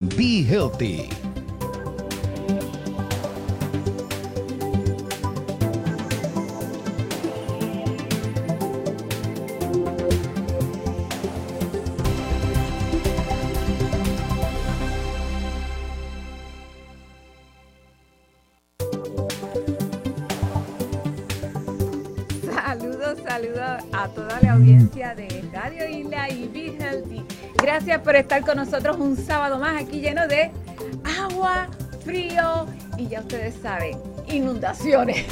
Be Healthy. Por estar con nosotros un sábado más aquí lleno de agua, frío y ya ustedes saben, inundaciones.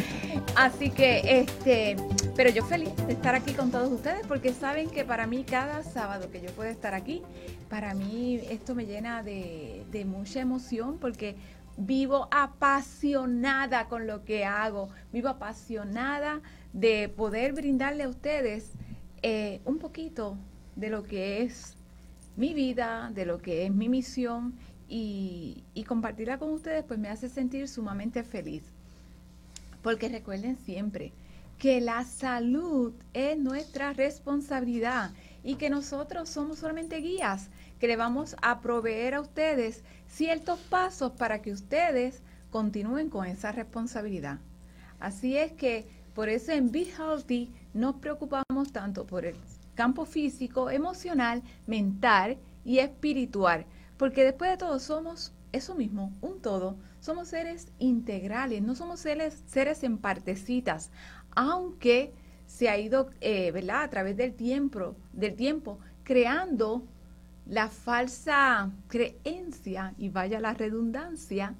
Así que, este, pero yo feliz de estar aquí con todos ustedes porque saben que para mí cada sábado que yo puedo estar aquí, para mí esto me llena de, de mucha emoción porque vivo apasionada con lo que hago, vivo apasionada de poder brindarle a ustedes eh, un poquito de lo que es mi vida, de lo que es mi misión y, compartirla con ustedes pues me hace sentir sumamente feliz. Porque recuerden siempre que la salud es nuestra responsabilidad y que nosotros somos solamente guías que le vamos a proveer a ustedes ciertos pasos para que ustedes continúen con esa responsabilidad. Así es que por eso en Be Healthy nos preocupamos tanto por el campo físico, emocional, mental y espiritual, porque después de todo somos eso mismo, un todo. Somos seres integrales, no somos seres, seres en partecitas, aunque se ha ido, eh, ¿verdad? A través del tiempo, del tiempo, creando la falsa creencia, y vaya la redundancia,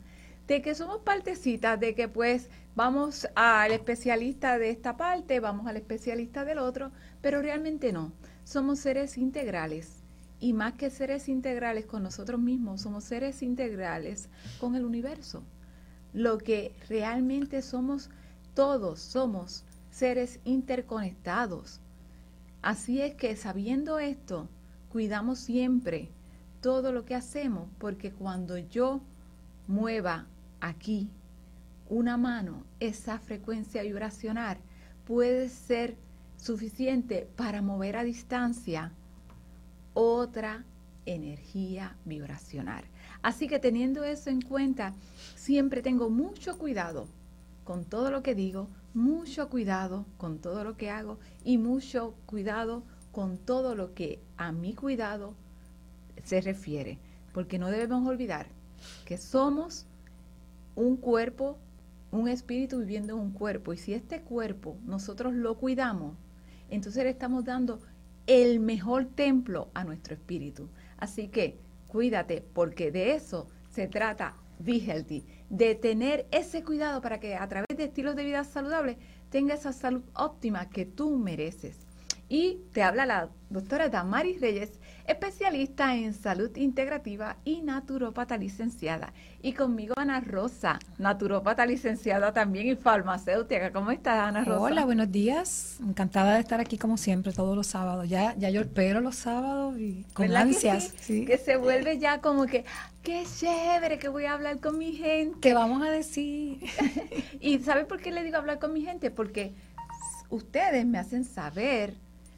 de que somos partecitas, de que pues vamos al especialista de esta parte, vamos al especialista del otro, pero realmente no. Somos seres integrales. Y más que seres integrales con nosotros mismos, somos seres integrales con el universo. Lo que realmente somos, todos somos seres interconectados. Así es que sabiendo esto, cuidamos siempre todo lo que hacemos, porque cuando yo mueva aquí una mano, esa frecuencia vibracional puede ser suficiente para mover a distancia otra energía vibracional. Así que teniendo eso en cuenta, siempre tengo mucho cuidado con todo lo que digo, mucho cuidado con todo lo que hago y mucho cuidado con todo lo que a mi cuidado se refiere, porque no debemos olvidar que somos un cuerpo, un espíritu viviendo en un cuerpo, y si este cuerpo nosotros lo cuidamos, entonces le estamos dando el mejor templo a nuestro espíritu. Así que cuídate, porque de eso se trata Be Healthy, de tener ese cuidado para que a través de estilos de vida saludables tenga esa salud óptima que tú mereces. Y te habla la doctora Damaris Reyes, especialista en salud integrativa y naturopata licenciada. Y conmigo Ana Rosa, naturopata licenciada también y farmacéutica. ¿Cómo estás, Ana Rosa? Hola, buenos días. Encantada de estar aquí como siempre todos los sábados. Ya, ya yo espero los sábados y con ansias. Que, sí? que se vuelve ya como que, qué chévere que voy a hablar con mi gente. ¿Qué vamos a decir? y ¿sabe por qué le digo hablar con mi gente? Porque ustedes me hacen saber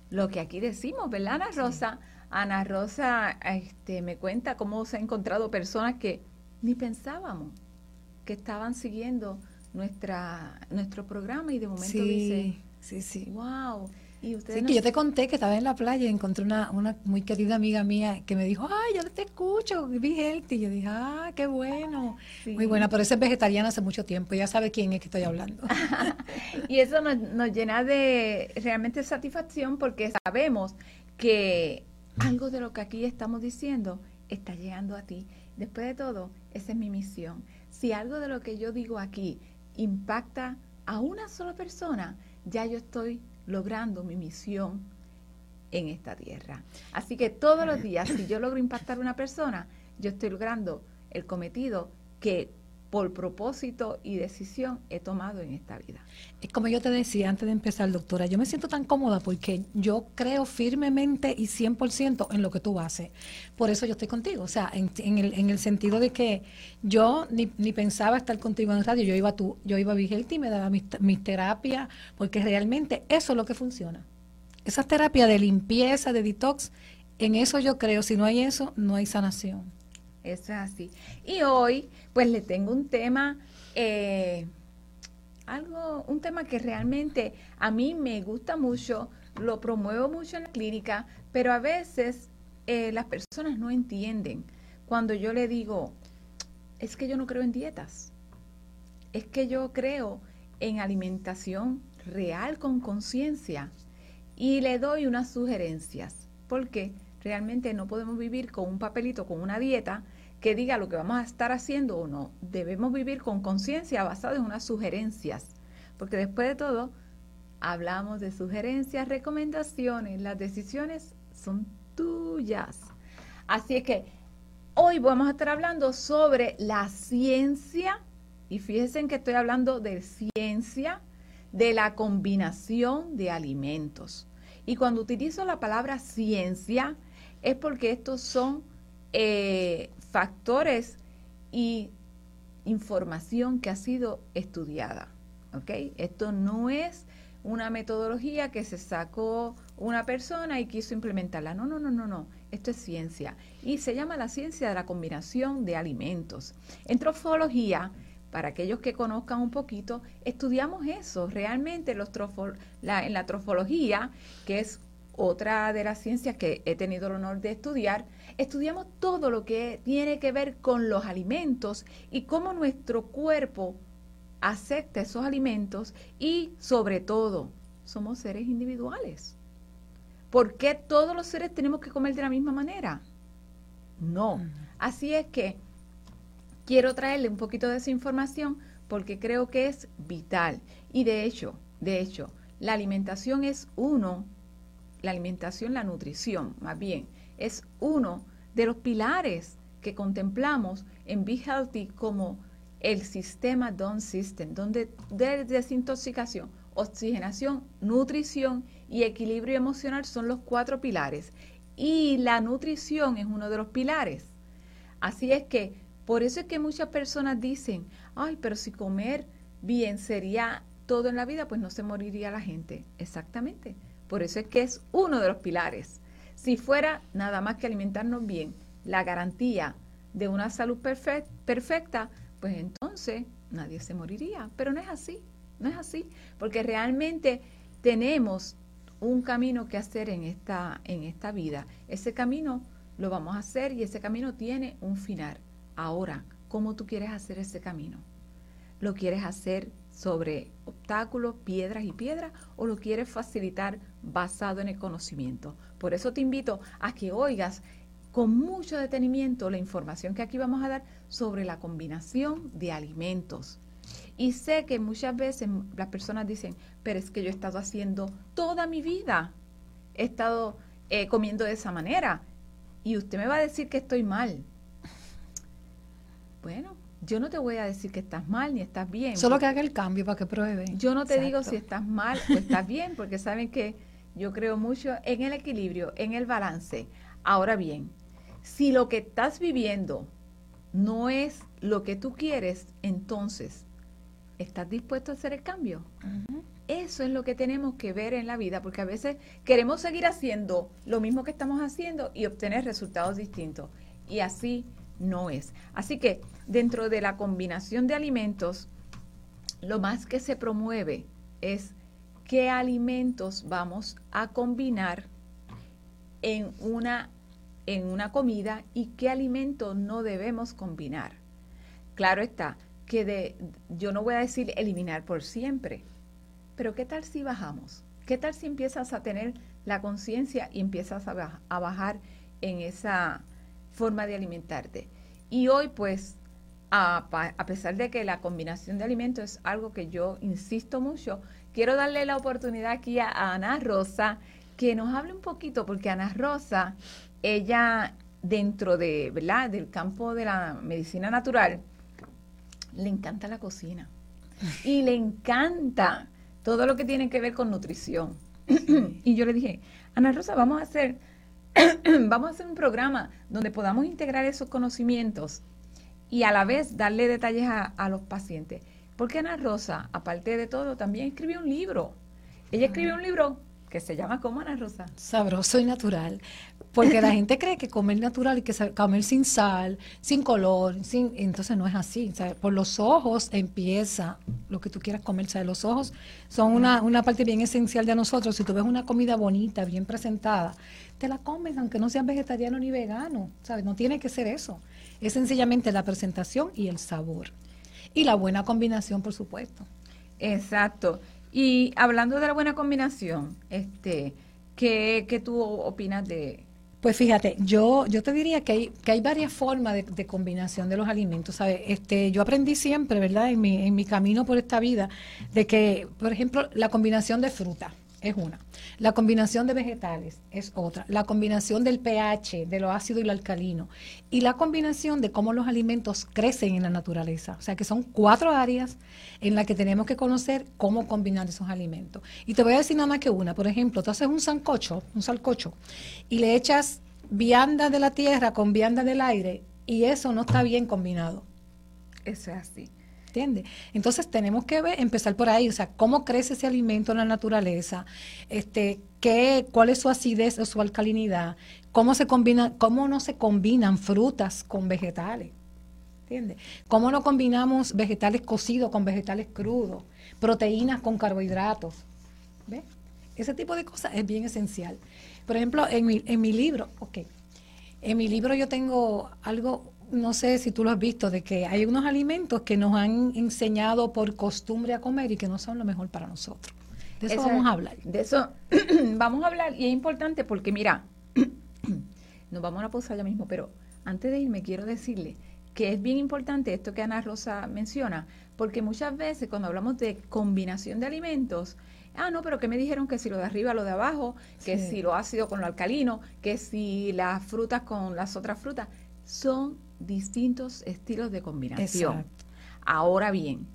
lo que aquí decimos, ¿verdad, Ana Rosa? Ana Rosa este, me cuenta cómo se ha encontrado personas que ni pensábamos que estaban siguiendo nuestra nuestro programa y de momento sí, dice, sí, sí. wow. Y ustedes sí, que yo te conté que estaba en la playa y encontré una, una muy querida amiga mía que me dijo, ay, yo te escucho, vi healthy. Y yo dije, ah, qué bueno. Sí. Muy buena, pero esa es vegetariana hace mucho tiempo, ya sabe quién es que estoy hablando. y eso nos, nos llena de realmente satisfacción porque sabemos que algo de lo que aquí estamos diciendo está llegando a ti. Después de todo, esa es mi misión. Si algo de lo que yo digo aquí impacta a una sola persona, ya yo estoy logrando mi misión en esta tierra. Así que todos los días, si yo logro impactar a una persona, yo estoy logrando el cometido que por propósito y decisión he tomado en esta vida. Es como yo te decía antes de empezar, doctora, yo me siento tan cómoda porque yo creo firmemente y 100% en lo que tú haces. Por eso yo estoy contigo, o sea, en, el, en el, sentido de que yo ni, ni, pensaba estar contigo en radio, yo iba a, tu, yo iba a Vigelti, me daba mis, mis terapias, porque realmente eso es lo que funciona. Esa terapia de limpieza, de detox, en eso yo creo, si no hay eso, no hay sanación. Eso es así. Y hoy, pues le tengo un tema, eh, algo, un tema que realmente a mí me gusta mucho, lo promuevo mucho en la clínica, pero a veces eh, las personas no entienden. Cuando yo le digo, es que yo no creo en dietas, es que yo creo en alimentación real con conciencia y le doy unas sugerencias, porque realmente no podemos vivir con un papelito, con una dieta que diga lo que vamos a estar haciendo o no. Debemos vivir con conciencia basada en unas sugerencias, porque después de todo, hablamos de sugerencias, recomendaciones, las decisiones son tuyas. Así es que hoy vamos a estar hablando sobre la ciencia, y fíjense que estoy hablando de ciencia, de la combinación de alimentos. Y cuando utilizo la palabra ciencia, es porque estos son eh, factores y información que ha sido estudiada. ¿ok? Esto no es una metodología que se sacó una persona y quiso implementarla. No, no, no, no, no. Esto es ciencia. Y se llama la ciencia de la combinación de alimentos. En trofología, para aquellos que conozcan un poquito, estudiamos eso. Realmente los en la trofología, que es otra de las ciencias que he tenido el honor de estudiar, estudiamos todo lo que tiene que ver con los alimentos y cómo nuestro cuerpo acepta esos alimentos y sobre todo somos seres individuales. ¿Por qué todos los seres tenemos que comer de la misma manera? No. Así es que quiero traerle un poquito de esa información porque creo que es vital. Y de hecho, de hecho, la alimentación es uno, la alimentación, la nutrición, más bien, es uno de los pilares que contemplamos en Be Healthy como el sistema DON System, donde de desintoxicación, oxigenación, nutrición y equilibrio emocional son los cuatro pilares. Y la nutrición es uno de los pilares. Así es que, por eso es que muchas personas dicen, ay, pero si comer bien sería todo en la vida, pues no se moriría la gente. Exactamente. Por eso es que es uno de los pilares. Si fuera nada más que alimentarnos bien, la garantía de una salud perfecta, pues entonces nadie se moriría. Pero no es así, no es así, porque realmente tenemos un camino que hacer en esta, en esta vida. Ese camino lo vamos a hacer y ese camino tiene un final. Ahora, ¿cómo tú quieres hacer ese camino? ¿Lo quieres hacer sobre obstáculos, piedras y piedras o lo quieres facilitar basado en el conocimiento? Por eso te invito a que oigas con mucho detenimiento la información que aquí vamos a dar sobre la combinación de alimentos. Y sé que muchas veces las personas dicen, pero es que yo he estado haciendo toda mi vida, he estado eh, comiendo de esa manera y usted me va a decir que estoy mal. Bueno, yo no te voy a decir que estás mal ni estás bien. Solo que haga el cambio para que pruebe. Yo no te digo si estás mal o estás bien, porque saben que yo creo mucho en el equilibrio, en el balance. Ahora bien, si lo que estás viviendo no es lo que tú quieres, entonces, ¿estás dispuesto a hacer el cambio? Eso es lo que tenemos que ver en la vida, porque a veces queremos seguir haciendo lo mismo que estamos haciendo y obtener resultados distintos. Y así no es. Así que dentro de la combinación de alimentos, lo más que se promueve es qué alimentos vamos a combinar en una en una comida y qué alimento no debemos combinar. Claro está que de, yo no voy a decir eliminar por siempre, pero ¿qué tal si bajamos? ¿Qué tal si empiezas a tener la conciencia y empiezas a, a bajar en esa forma de alimentarte? Y hoy pues, a, a, pesar de que la combinación de alimentos es algo que yo insisto mucho, quiero darle la oportunidad aquí a, a Ana Rosa que nos hable un poquito, porque Ana Rosa ella dentro de, ¿verdad? del campo de la medicina natural, le encanta la cocina y le encanta todo lo que tiene que ver con nutrición. y yo le dije, Ana Rosa, vamos a hacer vamos a hacer un programa donde podamos integrar esos conocimientos y a la vez darle detalles a, los pacientes. Porque Ana Rosa, aparte de todo, también escribió un libro. Ella escribió un libro que se llama como Ana Rosa. Sabroso y natural. Porque la gente cree que comer natural y que comer sin sal, sin color, sin entonces no es así. Por los ojos empieza lo que tú quieras comer. ¿sabes? Los ojos son una, una parte bien esencial de nosotros. Si tú ves una comida bonita, bien presentada, te la comes aunque no seas vegetariano ni vegano. ¿sabes? No tiene que ser eso. Es sencillamente la presentación y el sabor. Y la buena combinación, por supuesto. Exacto. Y hablando de la buena combinación, este, ¿qué, qué tú opinas de, pues fíjate, yo, yo te diría que hay, que hay varias formas de, combinación de los alimentos. ¿sabes? Este, yo aprendí siempre, ¿verdad? En mi, en mi camino por esta vida, de que, por ejemplo, la combinación de fruta es una. La combinación de vegetales es otra. La combinación del pH, de lo ácido y lo alcalino. Y la combinación de cómo los alimentos crecen en la naturaleza. O sea que son cuatro áreas en las que tenemos que conocer cómo combinar esos alimentos. Y te voy a decir nada más que una. Por ejemplo, tú haces un sancocho, un salcocho, y le echas vianda de la tierra con vianda del aire, y eso no está bien combinado. Eso es así. ¿Entiendes? Entonces tenemos que empezar por ahí, o sea, cómo crece ese alimento en la naturaleza, este, qué, cuál es su acidez o su alcalinidad, cómo se combina, cómo no se combinan frutas con vegetales. ¿Entiendes? ¿Cómo no combinamos vegetales cocidos con vegetales crudos, proteínas con carbohidratos? ¿Ves? Ese tipo de cosas es bien esencial. Por ejemplo, en mi, en mi libro, ok, en mi libro yo tengo algo, no sé si tú lo has visto, de que hay unos alimentos que nos han enseñado por costumbre a comer y que no son lo mejor para nosotros. De eso, vamos a hablar. De eso vamos a hablar y es importante porque mira, nos vamos a pausar ya mismo, pero antes de irme quiero decirle que es bien importante esto que Ana Rosa menciona, porque muchas veces cuando hablamos de combinación de alimentos, ah, no, pero que me dijeron que si lo de arriba, lo de abajo, que si lo ácido con lo alcalino, que si las frutas con las otras frutas, son distintos estilos de combinación. Ahora bien,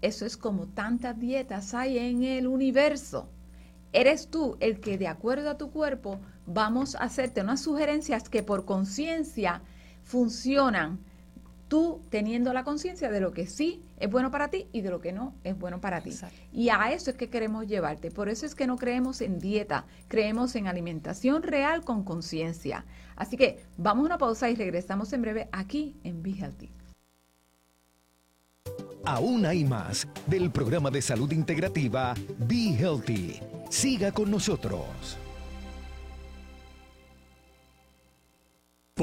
eso es como tantas dietas hay en el universo. Eres tú el que de acuerdo a tu cuerpo vamos a hacerte unas sugerencias que por conciencia funcionan tú teniendo la conciencia de lo que sí es bueno para ti y de lo que no es bueno para ti. Y a eso es que queremos llevarte. Por eso es que no creemos en dieta, creemos en alimentación real con conciencia. Así que vamos a una pausa y regresamos en breve aquí en Be Healthy. Aún hay más del programa de salud integrativa Be Healthy. Siga con nosotros.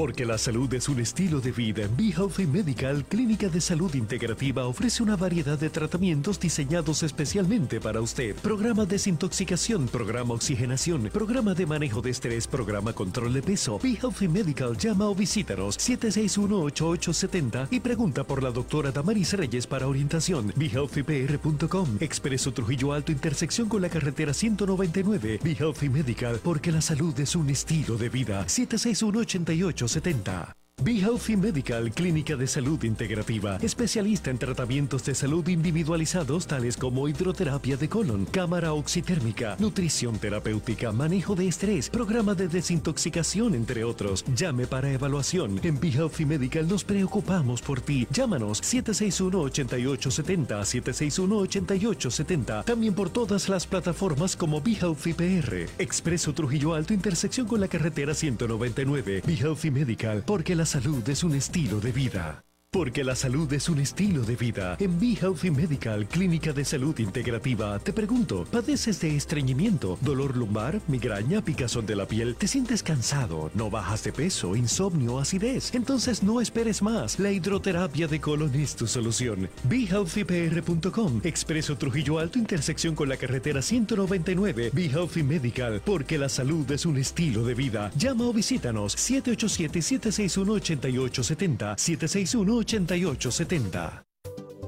Porque la salud es un estilo de vida. Be Healthy Medical, Clínica de Salud Integrativa, ofrece una variedad de tratamientos diseñados especialmente para usted. Programa desintoxicación, programa oxigenación, programa de manejo de estrés, programa control de peso. Be Healthy Medical, llama o visítanos 761-8870 y pregunta por la doctora Damaris Reyes para orientación. BeHealthyPR.com, Expreso Trujillo Alto, intersección con la carretera 199. Be Healthy Medical, porque la salud es un estilo de vida. 761 88 70 Be Healthy Medical, clínica de salud integrativa, especialista en tratamientos de salud individualizados tales como hidroterapia de colon, cámara oxitérmica, nutrición terapéutica, manejo de estrés, programa de desintoxicación, entre otros. Llame para evaluación. En Be Healthy Medical nos preocupamos por ti. Llámanos 761-8870, 761-8870. También por todas las plataformas como Be Healthy PR. Expreso Trujillo Alto, intersección con la carretera 199. Be Healthy Medical, porque las salud es un estilo de vida. Porque la salud es un estilo de vida. En Be Healthy Medical, Clínica de Salud Integrativa, te pregunto, ¿padeces de estreñimiento, dolor lumbar, migraña, picazón de la piel? ¿Te sientes cansado? ¿No bajas de peso, insomnio, acidez? Entonces no esperes más. La hidroterapia de colon es tu solución. BeHealthyPR.com, Expreso Trujillo Alto, intersección con la carretera 199. Be Healthy Medical, porque la salud es un estilo de vida. Llama o visítanos 787-761-8870, 761 8870.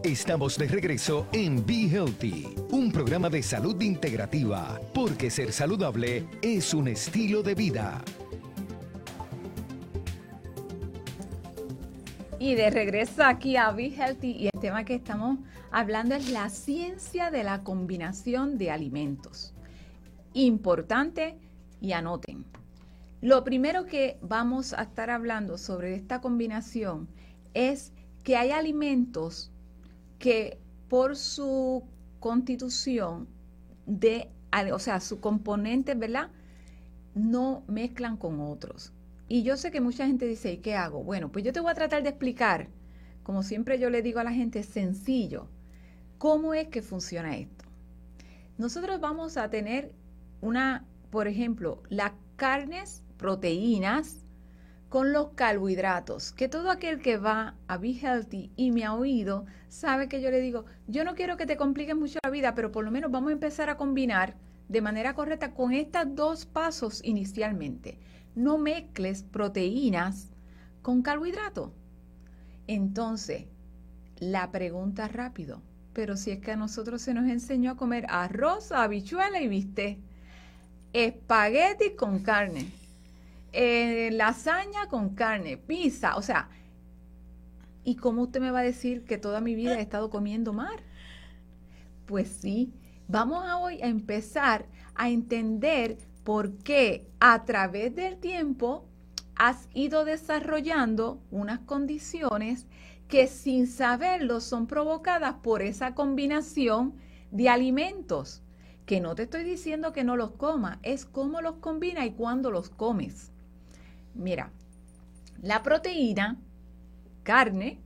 Estamos de regreso en Be Healthy, un programa de salud integrativa, porque ser saludable es un estilo de vida. Y de regreso aquí a Be Healthy y el tema que estamos hablando es la ciencia de la combinación de alimentos. Importante y anoten. Lo primero que vamos a estar hablando sobre esta combinación es que hay alimentos que por su constitución de o sea, sus componentes, ¿verdad? No mezclan con otros. Y yo sé que mucha gente dice, ¿y qué hago? Bueno, pues yo te voy a tratar de explicar, como siempre yo le digo a la gente, sencillo, cómo es que funciona esto. Nosotros vamos a tener una, por ejemplo, las carnes, proteínas, con los carbohidratos, que todo aquel que va a Be Healthy y me ha oído sabe que yo le digo, yo no quiero que te compliques mucho la vida, pero por lo menos vamos a empezar a combinar de manera correcta con estos dos pasos inicialmente. No mezcles proteínas con carbohidratos. Entonces, la pregunta rápido, pero si es que a nosotros se nos enseñó a comer arroz, habichuela y bistec, espagueti con carne, eh, lasaña con carne, pizza, o sea, ¿y cómo usted me va a decir que toda mi vida he estado comiendo mar? Pues sí, vamos a hoy a empezar a entender por qué a través del tiempo has ido desarrollando unas condiciones que sin saberlo son provocadas por esa combinación de alimentos. Que no te estoy diciendo que no los coma, es cómo los combina y cuándo los comes. Mira, la proteína, carne,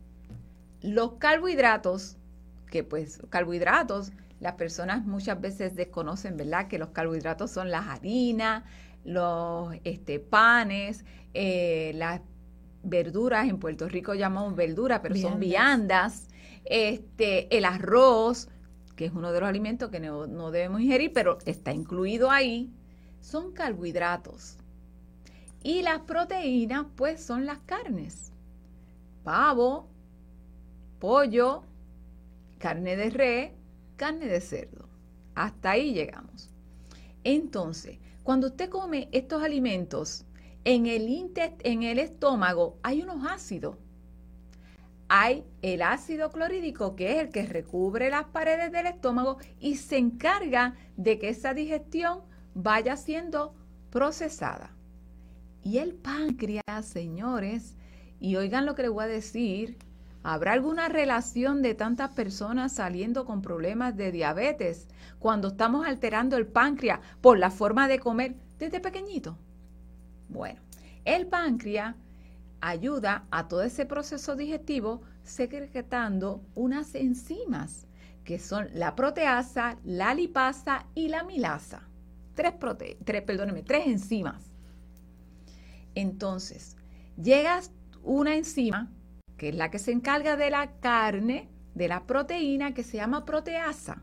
los carbohidratos, que pues carbohidratos, las personas muchas veces desconocen, ¿verdad? Que los carbohidratos son las harinas, los este, panes, eh, las verduras, en Puerto Rico llamamos verduras, pero son viandas, este, el arroz, que es uno de los alimentos que no, no debemos ingerir, pero está incluido ahí, son carbohidratos. Y las proteínas, pues, son las carnes. Pavo, pollo, carne de res, carne de cerdo. Hasta ahí llegamos. Entonces, cuando usted come estos alimentos, en el, en el estómago hay unos ácidos. Hay el ácido clorhídrico, que es el que recubre las paredes del estómago y se encarga de que esa digestión vaya siendo procesada. Y el páncreas, señores, y oigan lo que les voy a decir, ¿habrá alguna relación de tantas personas saliendo con problemas de diabetes cuando estamos alterando el páncreas por la forma de comer desde pequeñito? Bueno, el páncreas ayuda a todo ese proceso digestivo secretando unas enzimas que son la proteasa, la lipasa y la milasa. Tres, prote tres, tres enzimas entonces, llegas una enzima, que es la que se encarga de la carne, de la proteína, que se llama proteasa.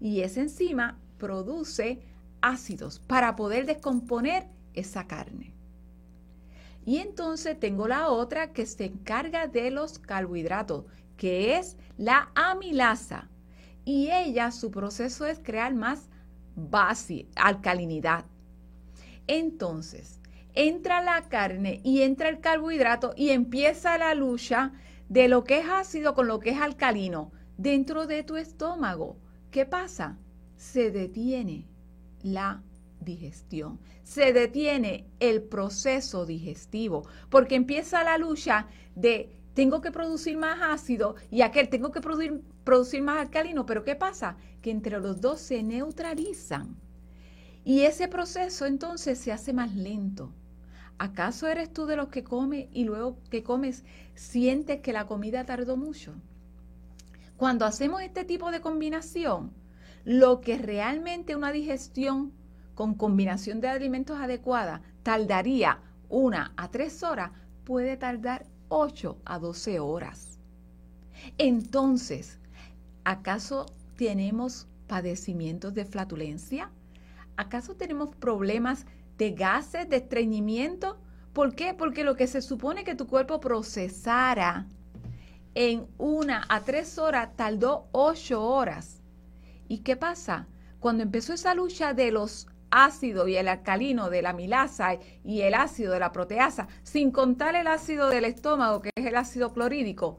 Y esa enzima produce ácidos para poder descomponer esa carne. Y entonces tengo la otra que se encarga de los carbohidratos, que es la amilasa. Y ella, su proceso es crear más base, alcalinidad. Entonces, entra la carne y entra el carbohidrato y empieza la lucha de lo que es ácido con lo que es alcalino dentro de tu estómago. ¿Qué pasa? Se detiene la digestión, se detiene el proceso digestivo, porque empieza la lucha de tengo que producir más ácido y aquel tengo que producir, producir más alcalino, pero ¿qué pasa? Que entre los dos se neutralizan. Y ese proceso entonces se hace más lento. ¿Acaso eres tú de los que come y luego que comes sientes que la comida tardó mucho? Cuando hacemos este tipo de combinación, lo que realmente una digestión con combinación de alimentos adecuada tardaría una a tres horas, puede tardar 8 a 12 horas. Entonces, ¿acaso tenemos padecimientos de flatulencia? ¿Acaso tenemos problemas de gases, de estreñimiento. ¿Por qué? Porque lo que se supone que tu cuerpo procesara en una a tres horas tardó ocho horas. ¿Y qué pasa? Cuando empezó esa lucha de los ácidos y el alcalino de la milasa y el ácido de la proteasa, sin contar el ácido del estómago, que es el ácido clorhídrico,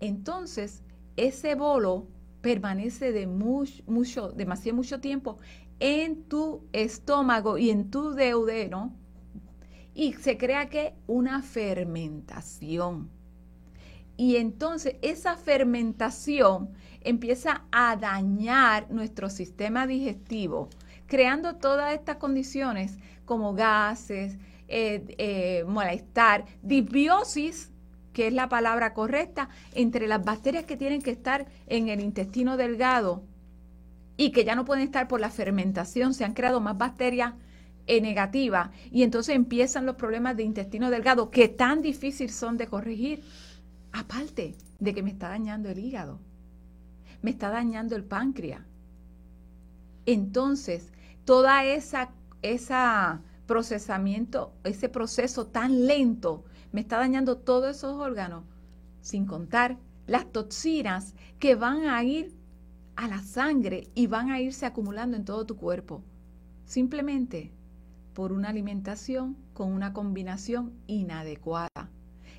entonces ese bolo permanece de mucho, mucho, demasiado mucho tiempo en tu estómago y en tu deudero y se crea que una fermentación. Y entonces esa fermentación empieza a dañar nuestro sistema digestivo, creando todas estas condiciones como gases, eh, eh, molestar, disbiosis, que es la palabra correcta, entre las bacterias que tienen que estar en el intestino delgado y que ya no pueden estar por la fermentación, se han creado más bacterias eh, negativas y entonces empiezan los problemas de intestino delgado que tan difíciles son de corregir, aparte de que me está dañando el hígado, me está dañando el páncreas. Entonces, toda esa, esa procesamiento, ese proceso tan lento, me está dañando todos esos órganos, sin contar las toxinas que van a ir a la sangre y van a irse acumulando en todo tu cuerpo, simplemente por una alimentación con una combinación inadecuada.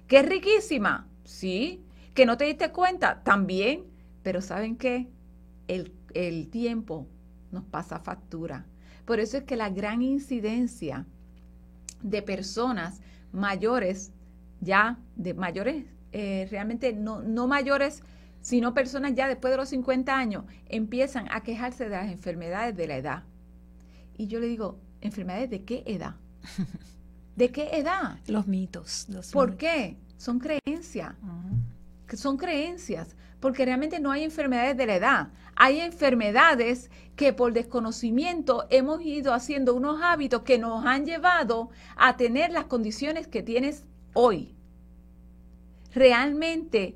¿Que es riquísima? Sí. ¿Que no te diste cuenta? También. Pero ¿saben qué? El, el tiempo nos pasa factura. Por eso es que la gran incidencia de personas mayores, ya de mayores, eh, realmente no, no mayores, sino personas ya después de los 50 años, empiezan a quejarse de las enfermedades de la edad. Y yo le digo, ¿enfermedades de qué edad? ¿De qué edad? Los mitos. ¿Por qué? Son creencias. Son creencias porque realmente no hay enfermedades de la edad. Hay enfermedades que por desconocimiento hemos ido haciendo unos hábitos que nos han llevado a tener las condiciones que tienes hoy. Realmente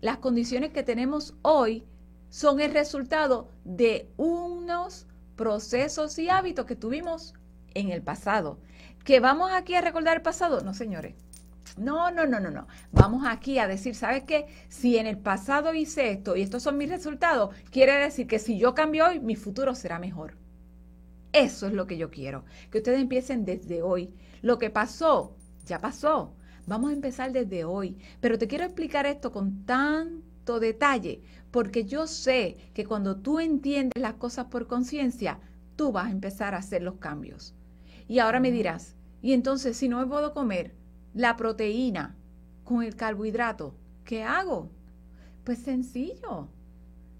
las condiciones que tenemos hoy son el resultado de unos procesos y hábitos que tuvimos en el pasado. ¿Que vamos aquí a recordar el pasado? No, señores. No, no, no, no, no. Vamos aquí a decir, ¿sabes qué? Si en el pasado hice esto y estos son mis resultados, quiere decir que si yo cambio hoy, mi futuro será mejor. Eso es lo que yo quiero, que ustedes empiecen desde hoy. Lo que pasó, ya pasó. Vamos a empezar desde hoy. Pero te quiero explicar esto con tanto detalle, porque yo sé que cuando tú entiendes las cosas por conciencia, tú vas a empezar a hacer los cambios. Y ahora me dirás, y entonces si no me puedo comer, la proteína con el carbohidrato, ¿qué hago? Pues sencillo.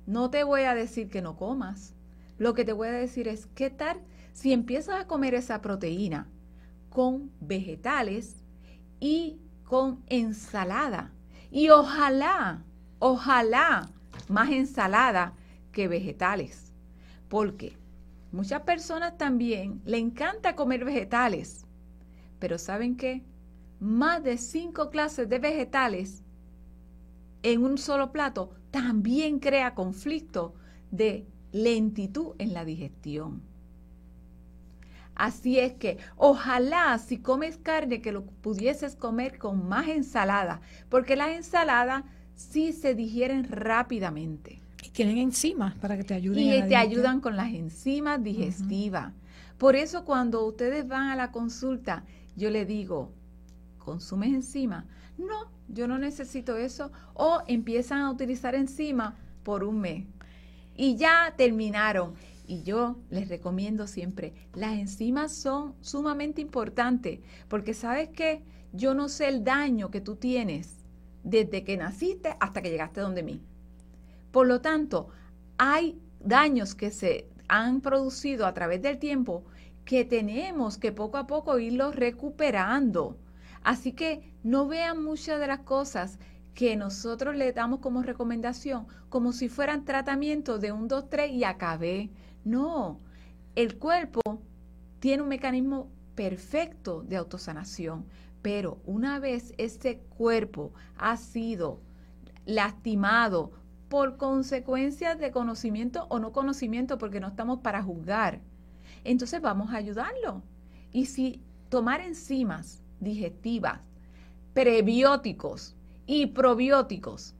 No te voy a decir que no comas. Lo que te voy a decir es, ¿qué tal si empiezas a comer esa proteína con vegetales y con ensalada? Y ojalá, ojalá más ensalada que vegetales. Porque muchas personas también le encanta comer vegetales. Pero ¿saben qué? más de cinco clases de vegetales en un solo plato también crea conflicto de lentitud en la digestión. Así es que ojalá si comes carne que lo pudieses comer con más ensalada, porque las ensaladas sí se digieren rápidamente. Y tienen enzimas para que te ayuden. Y te ayudan con las enzimas digestivas. Por eso cuando ustedes van a la consulta, yo le digo, consumes enzima. No, yo no necesito eso. O empiezan a utilizar enzima por un mes. Y ya terminaron. Y yo les recomiendo siempre, las enzimas son sumamente importantes, porque sabes que yo no sé el daño que tú tienes desde que naciste hasta que llegaste donde mí. Por lo tanto, hay daños que se han producido a través del tiempo que tenemos que poco a poco irlos recuperando. Así que no vean muchas de las cosas que nosotros le damos como recomendación como si fueran tratamientos de un, dos, tres y acabé. No, el cuerpo tiene un mecanismo perfecto de autosanación, pero una vez este cuerpo ha sido lastimado por consecuencias de conocimiento o no conocimiento, porque no estamos para juzgar, entonces vamos a ayudarlo. Y si tomar enzimas digestivas, prebióticos y probióticos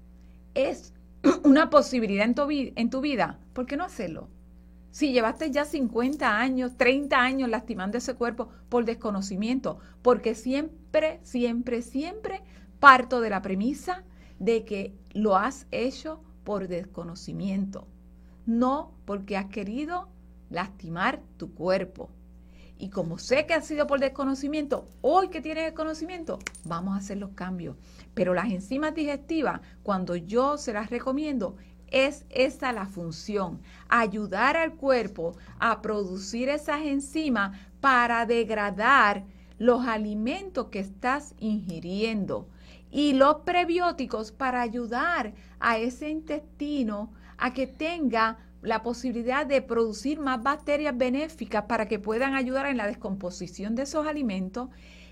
es una posibilidad en tu, en tu vida, ¿por qué no hacerlo? Si llevaste ya 50 años, 30 años lastimando ese cuerpo por desconocimiento, porque siempre, siempre, siempre parto de la premisa de que lo has hecho por desconocimiento, no porque has querido lastimar tu cuerpo. Y como sé que ha sido por desconocimiento, hoy que tienes el conocimiento, vamos a hacer los cambios. Pero las enzimas digestivas, cuando yo se las recomiendo, es esa la función, ayudar al cuerpo a producir esas enzimas para degradar los alimentos que estás ingiriendo y los prebióticos para ayudar a ese intestino a que tenga la posibilidad de producir más bacterias benéficas para que puedan ayudar en la descomposición de esos alimentos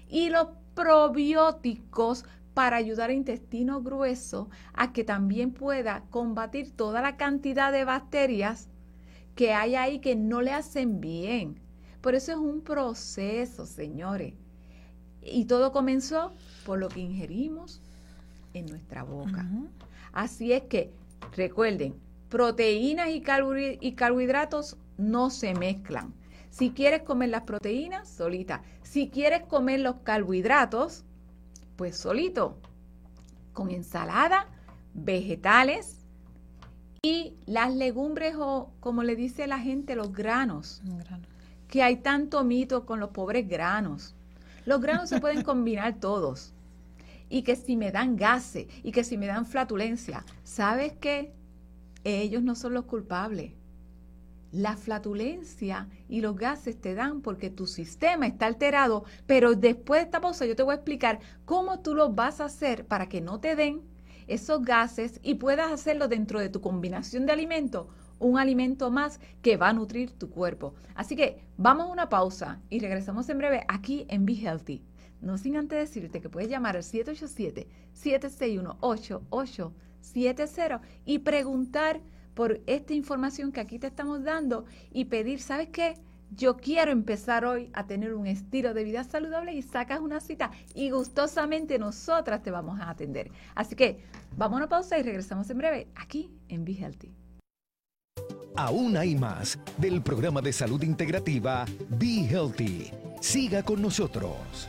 y los probióticos para ayudar al intestino grueso a que también pueda combatir toda la cantidad de bacterias que hay ahí que no le hacen bien. Por eso es un proceso, señores. Y todo comenzó por lo que ingerimos en nuestra boca. Así es que, recuerden, proteínas y, y carbohidratos no se mezclan. Si quieres comer las proteínas, solita. Si quieres comer los carbohidratos, pues solito, con ensalada, vegetales y las legumbres o, como le dice la gente, los granos. Que hay tanto mito con los pobres granos. Los granos se pueden combinar todos. Y que si me dan gases y que si me dan flatulencia, ¿sabes qué? Ellos no son los culpables. La flatulencia y los gases te dan porque tu sistema está alterado, pero después de esta pausa yo te voy a explicar cómo tú lo vas a hacer para que no te den esos gases y puedas hacerlo dentro de tu combinación de alimentos, un alimento más que va a nutrir tu cuerpo. Así que vamos a una pausa y regresamos en breve aquí en Be Healthy. No sin antes decirte que puedes llamar al 787-761-8870 y preguntar por esta información que aquí te estamos dando y pedir, ¿sabes qué? Yo quiero empezar hoy a tener un estilo de vida saludable y sacas una cita y gustosamente nosotras te vamos a atender. Así que vamos a una pausa y regresamos en breve aquí en Be Healthy. Aún hay más del programa de salud integrativa Be Healthy. Siga con nosotros.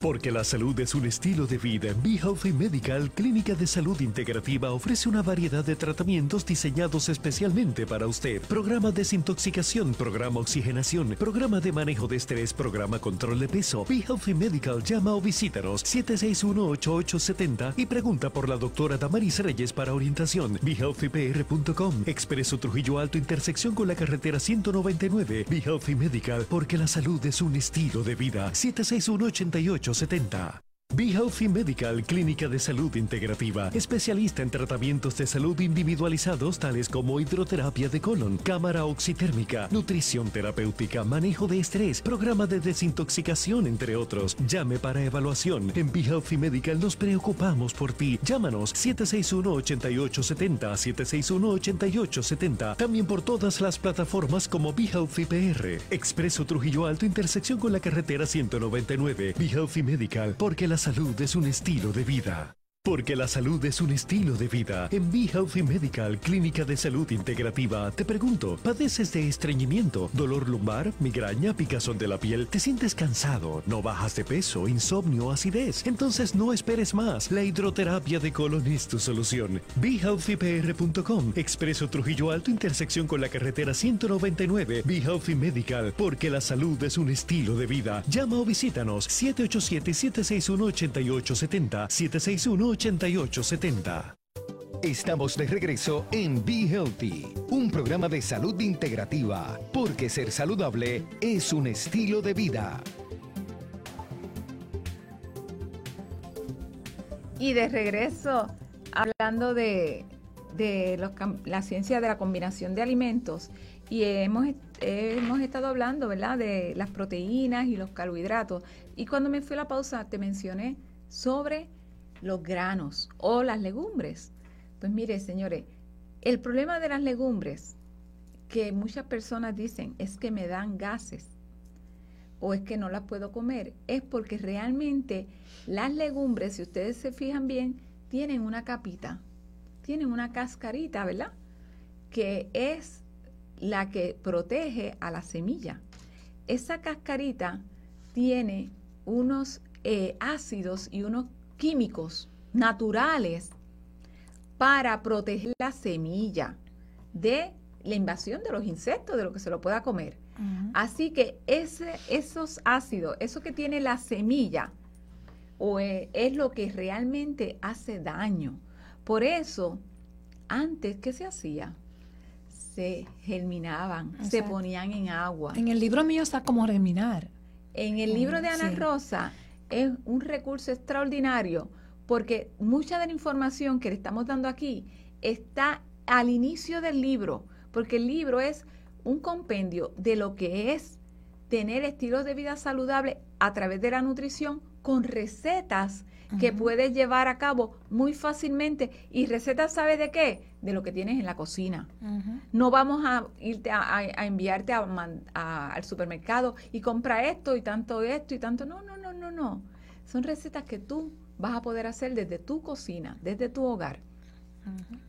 Porque la salud es un estilo de vida. Be Healthy Medical, clínica de salud integrativa, ofrece una variedad de tratamientos diseñados especialmente para usted. Programa desintoxicación, programa oxigenación, programa de manejo de estrés, programa control de peso. Be Healthy Medical, llama o visítanos 761-8870 y pregunta por la doctora Damaris Reyes para orientación. BeHealthyPR.com, Expreso Trujillo Alto, intersección con la carretera 199. Be Healthy Medical, porque la salud es un estilo de vida. 761 88 70 Be Healthy Medical, clínica de salud integrativa, especialista en tratamientos de salud individualizados tales como hidroterapia de colon, cámara oxitérmica, nutrición terapéutica, manejo de estrés, programa de desintoxicación, entre otros. Llame para evaluación. En Be Healthy Medical nos preocupamos por ti. Llámanos 761-8870, 761-8870. También por todas las plataformas como Be Healthy PR. Expreso Trujillo Alto, intersección con la carretera 199. Be Healthy Medical, porque la salud es un estilo de vida. Porque la salud es un estilo de vida. En Be Healthy Medical, Clínica de Salud Integrativa, te pregunto, ¿padeces de estreñimiento, dolor lumbar, migraña, picazón de la piel? ¿Te sientes cansado? ¿No bajas de peso, insomnio, acidez? Entonces no esperes más. La hidroterapia de colon es tu solución. BeHealthyPR.com, Expreso Trujillo Alto, intersección con la carretera 199. Be Healthy Medical, porque la salud es un estilo de vida. Llama o visítanos 787-761-8870, 761 8870. Estamos de regreso en Be Healthy, un programa de salud integrativa, porque ser saludable es un estilo de vida. Y de regreso, hablando de, la ciencia de la combinación de alimentos, y hemos, hemos estado hablando, ¿verdad?, de las proteínas y los carbohidratos. Y cuando me fui a la pausa, te mencioné sobre los granos o las legumbres. Pues mire, señores, el problema de las legumbres que muchas personas dicen es que me dan gases o es que no las puedo comer, es porque realmente las legumbres, si ustedes se fijan bien, tienen una capita, tienen una cascarita, ¿verdad? Que es la que protege a la semilla. Esa cascarita tiene unos eh, ácidos y unos químicos naturales para proteger la semilla de la invasión de los insectos, de lo que se lo pueda comer. Así que ese, esos ácidos, eso que tiene la semilla, o e, es, lo que realmente hace daño. Por eso, antes, ¿qué se hacía? Se germinaban, se ponían en agua. En el libro mío está como germinar. En el libro de Ana Rosa es un recurso extraordinario porque mucha de la información que le estamos dando aquí está al inicio del libro, porque el libro es un compendio de lo que es tener estilos de vida saludable a través de la nutrición con recetas que puedes llevar a cabo muy fácilmente. Y recetas, ¿sabes de qué? De lo que tienes en la cocina. No vamos a irte a, enviarte al supermercado y compra esto y tanto esto y tanto. No, no, no, no, no. Son recetas que tú vas a poder hacer desde tu cocina, desde tu hogar.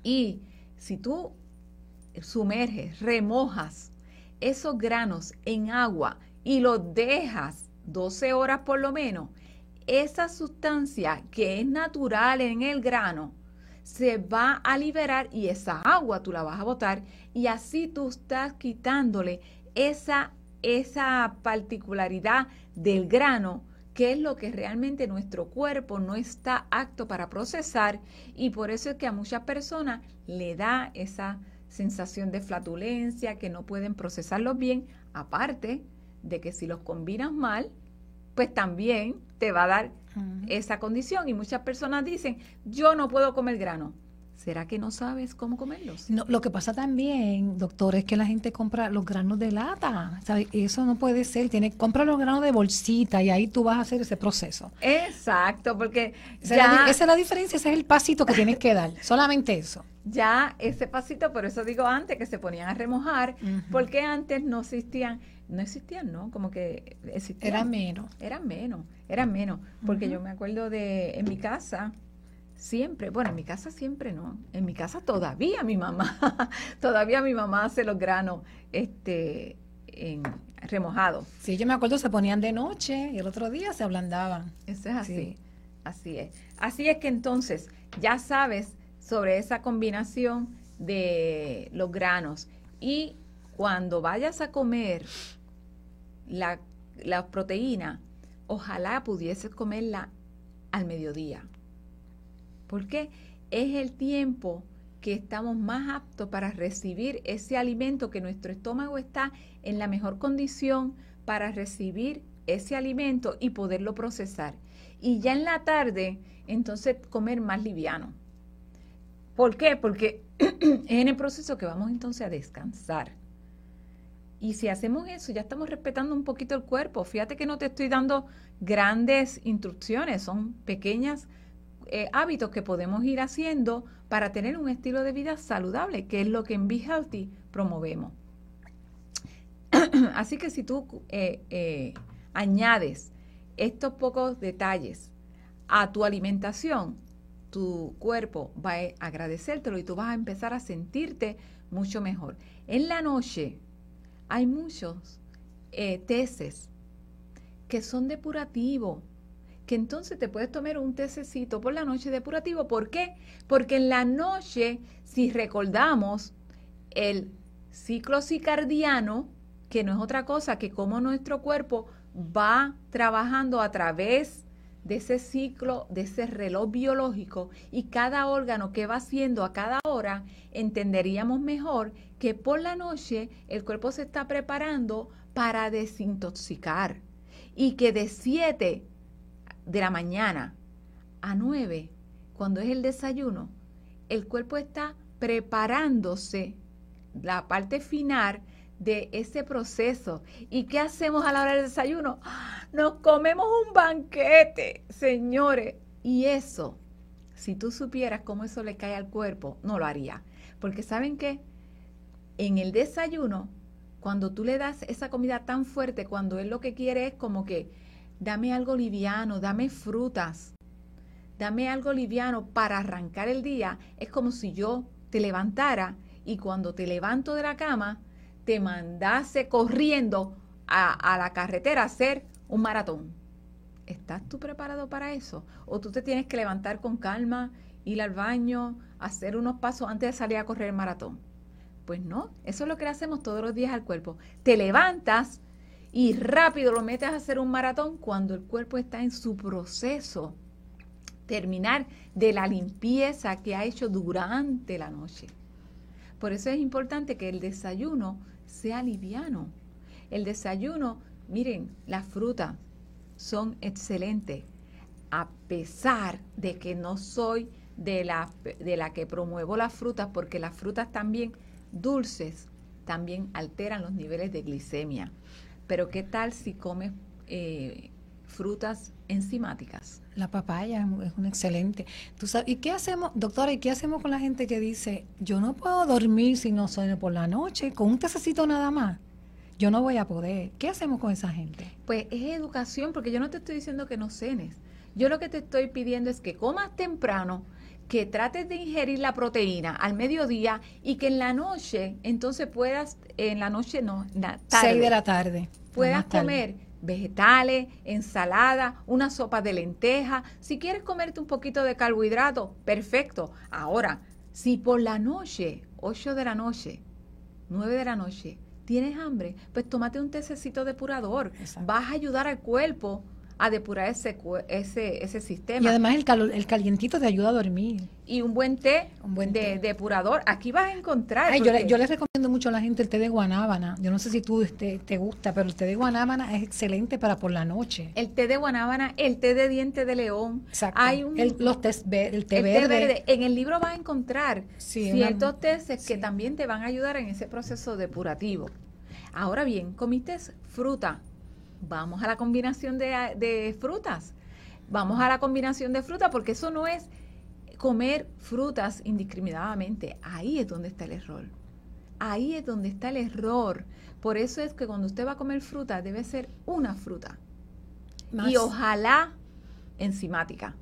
Y si tú sumerges, remojas esos granos en agua y los dejas 12 horas por lo menos, esa sustancia que es natural en el grano se va a liberar y esa agua tú la vas a botar y así tú estás quitándole esa, esa particularidad del grano que es lo que realmente nuestro cuerpo no está apto para procesar y por eso es que a muchas personas le da esa sensación de flatulencia, que no pueden procesarlos bien, aparte de que si los combinas mal, pues también te va a dar esa condición. Y muchas personas dicen, yo no puedo comer grano. ¿Será que no sabes cómo comerlos? No, lo que pasa también, doctor, es que la gente compra los granos de lata. Eso no puede ser. Tiene, compra los granos de bolsita y ahí tú vas a hacer ese proceso. Exacto, porque esa, ya, es, la, diferencia, ese es el pasito que tienes que dar. Solamente eso. Ya ese pasito, por eso digo antes que se ponían a remojar, porque antes no existían, no existían, ¿no? Como que existían. Eran menos. Eran menos, eran menos. Porque yo me acuerdo de en mi casa Siempre, bueno, en mi casa siempre no. En mi casa todavía mi mamá, todavía mi mamá hace los granos este, en, remojados. Sí, yo me acuerdo se ponían de noche y el otro día se ablandaban. Eso es así, así es. Así es que entonces ya sabes sobre esa combinación de los granos y cuando vayas a comer la, proteína, ojalá pudieses comerla al mediodía porque es el tiempo que estamos más aptos para recibir ese alimento, que nuestro estómago está en la mejor condición para recibir ese alimento y poderlo procesar. Y ya en la tarde, entonces comer más liviano. ¿Por qué? Porque es en el proceso que vamos entonces a descansar. Y si hacemos eso, ya estamos respetando un poquito el cuerpo. Fíjate que no te estoy dando grandes instrucciones, son pequeñas eh, hábitos que podemos ir haciendo para tener un estilo de vida saludable, que es lo que en Be Healthy promovemos. Así que si tú eh, eh, añades estos pocos detalles a tu alimentación, tu cuerpo va a agradecértelo y tú vas a empezar a sentirte mucho mejor. En la noche hay muchos teces que son depurativos, que entonces te puedes tomar un tececito por la noche depurativo. ¿Por qué? Porque en la noche, si recordamos el ciclo cicardiano, que no es otra cosa que cómo nuestro cuerpo va trabajando a través de ese ciclo, de ese reloj biológico y cada órgano que va haciendo a cada hora, entenderíamos mejor que por la noche el cuerpo se está preparando para desintoxicar y que de 7 de la mañana a 9, cuando es el desayuno, el cuerpo está preparándose. La parte final de ese proceso. ¿Y qué hacemos a la hora del desayuno? Nos comemos un banquete, señores. Y eso, si tú supieras cómo eso le cae al cuerpo, no lo haría. Porque saben qué? En el desayuno, cuando tú le das esa comida tan fuerte, cuando él lo que quiere es como que dame algo liviano, dame frutas, dame algo liviano para arrancar el día. Es como si yo te levantara y cuando te levanto de la cama, te mandase corriendo a, la carretera a hacer un maratón. ¿Estás tú preparado para eso? ¿O tú te tienes que levantar con calma, ir al baño, hacer unos pasos antes de salir a correr el maratón? Pues no, eso es lo que le hacemos todos los días al cuerpo. Te levantas y rápido lo metes a hacer un maratón cuando el cuerpo está en su proceso terminar de la limpieza que ha hecho durante la noche. Por eso es importante que el desayuno sea liviano. El desayuno, miren, las frutas son excelentes, a pesar de que no soy de la, de la que promuevo las frutas, porque las frutas también dulces también alteran los niveles de glicemia. Pero ¿qué tal si comes eh, frutas enzimáticas? La papaya es un excelente. ¿Tú sabes, ¿Y qué hacemos, doctora, y qué hacemos con la gente que dice, yo no puedo dormir si no sueño por la noche, con un tececito nada más? Yo no voy a poder. ¿Qué hacemos con esa gente? Pues es educación, porque yo no te estoy diciendo que no cenes. Yo lo que te estoy pidiendo es que comas temprano, que trates de ingerir la proteína al mediodía y que en la noche, entonces puedas, en la noche no, tarde, 6 de la tarde. Puedas comer vegetales, ensalada, una sopa de lenteja. Si quieres comerte un poquito de carbohidrato, perfecto. Ahora, si por la noche, 8 de la noche, 9 de la noche, tienes hambre, pues tómate un tececito depurador. Vas a ayudar al cuerpo a depurar ese, ese, ese sistema. Y además el, calor, el calientito te ayuda a dormir. Y un buen té, un buen de, depurador. Aquí vas a encontrar. yo, le, yo, les recomiendo mucho a la gente el té de guanábana. Yo no sé si tú este, te gusta, pero el té de guanábana es excelente para por la noche. El té de guanábana, el té de diente de león. Exacto. Hay un, el, los tés, el té verde. En el libro vas a encontrar ciertos tés que también te van a ayudar en ese proceso depurativo. Ahora bien, comiste fruta, vamos a la combinación de, frutas. Vamos a la combinación de frutas porque eso no es comer frutas indiscriminadamente. Ahí es donde está el error. Ahí es donde está el error. Por eso es que cuando usted va a comer fruta debe ser una fruta. Y ojalá enzimática.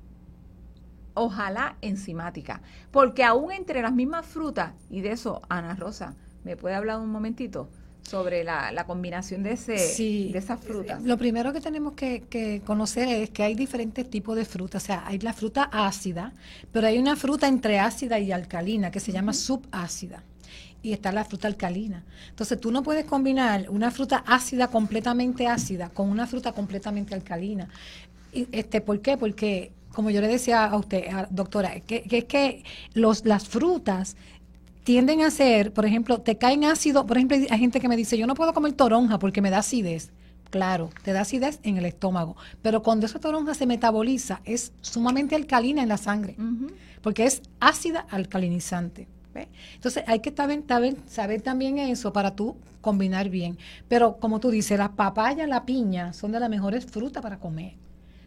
Ojalá enzimática. Porque aún entre las mismas frutas, y de eso Ana Rosa me puede hablar un momentito, sobre la, combinación de, ese, de esas frutas? Lo primero que tenemos que, conocer es que hay diferentes tipos de frutas. O sea, hay la fruta ácida, pero hay una fruta entre ácida y alcalina que se llama subácida. Y está la fruta alcalina. Entonces tú no puedes combinar una fruta ácida completamente ácida con una fruta completamente alcalina. Y, este, ¿Por qué? Porque como yo le decía a usted, doctora, que, que es que los, las frutas tienden a ser, por ejemplo, te caen ácido, por ejemplo, hay gente que me dice, yo no puedo comer toronja porque me da acidez. Claro, te da acidez en el estómago, pero cuando esa toronja se metaboliza es sumamente alcalina en la sangre, porque es ácida alcalinizante. Entonces hay que saber, saber, también eso para tú combinar bien. Pero como tú dices, la papaya, la piña son de las mejores frutas para comer,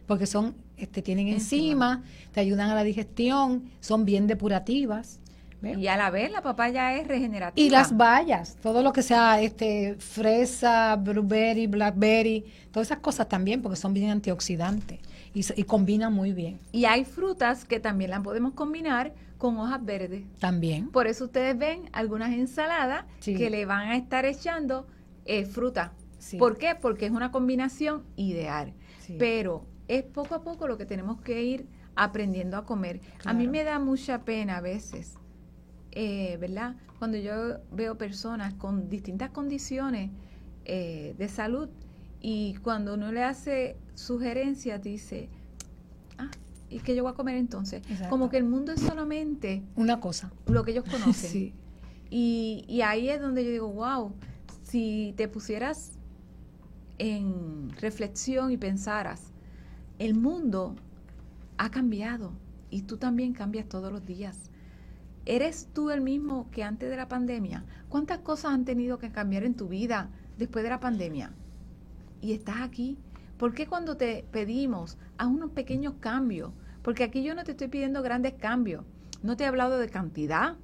porque son, este, tienen enzimas, te ayudan a la digestión, son bien depurativas. Y a la vez la papaya es regenerativa. Y las bayas, todo lo que sea este fresa, blueberry, blackberry, todas esas cosas también, porque son bien antioxidantes y, y combinan muy bien. Y hay frutas que también las podemos combinar con hojas verdes. También. Por eso ustedes ven algunas ensaladas que le van a estar echando eh, fruta. ¿Por qué? Porque es una combinación ideal. Pero es poco a poco lo que tenemos que ir aprendiendo a comer. A mí me da mucha pena a veces eh, ¿verdad? Cuando yo veo personas con distintas condiciones eh, de salud y cuando uno le hace sugerencias dice, ah, ¿y qué yo voy a comer entonces? Como que el mundo es solamente una cosa, lo que ellos conocen. y, y ahí es donde yo digo, wow, si te pusieras en reflexión y pensaras, el mundo ha cambiado y tú también cambias todos los días. ¿Eres tú el mismo que antes de la pandemia? ¿Cuántas cosas han tenido que cambiar en tu vida después de la pandemia? Y estás aquí. ¿Por qué cuando te pedimos a unos pequeños cambios? Porque aquí yo no te estoy pidiendo grandes cambios. No te he hablado de cantidad,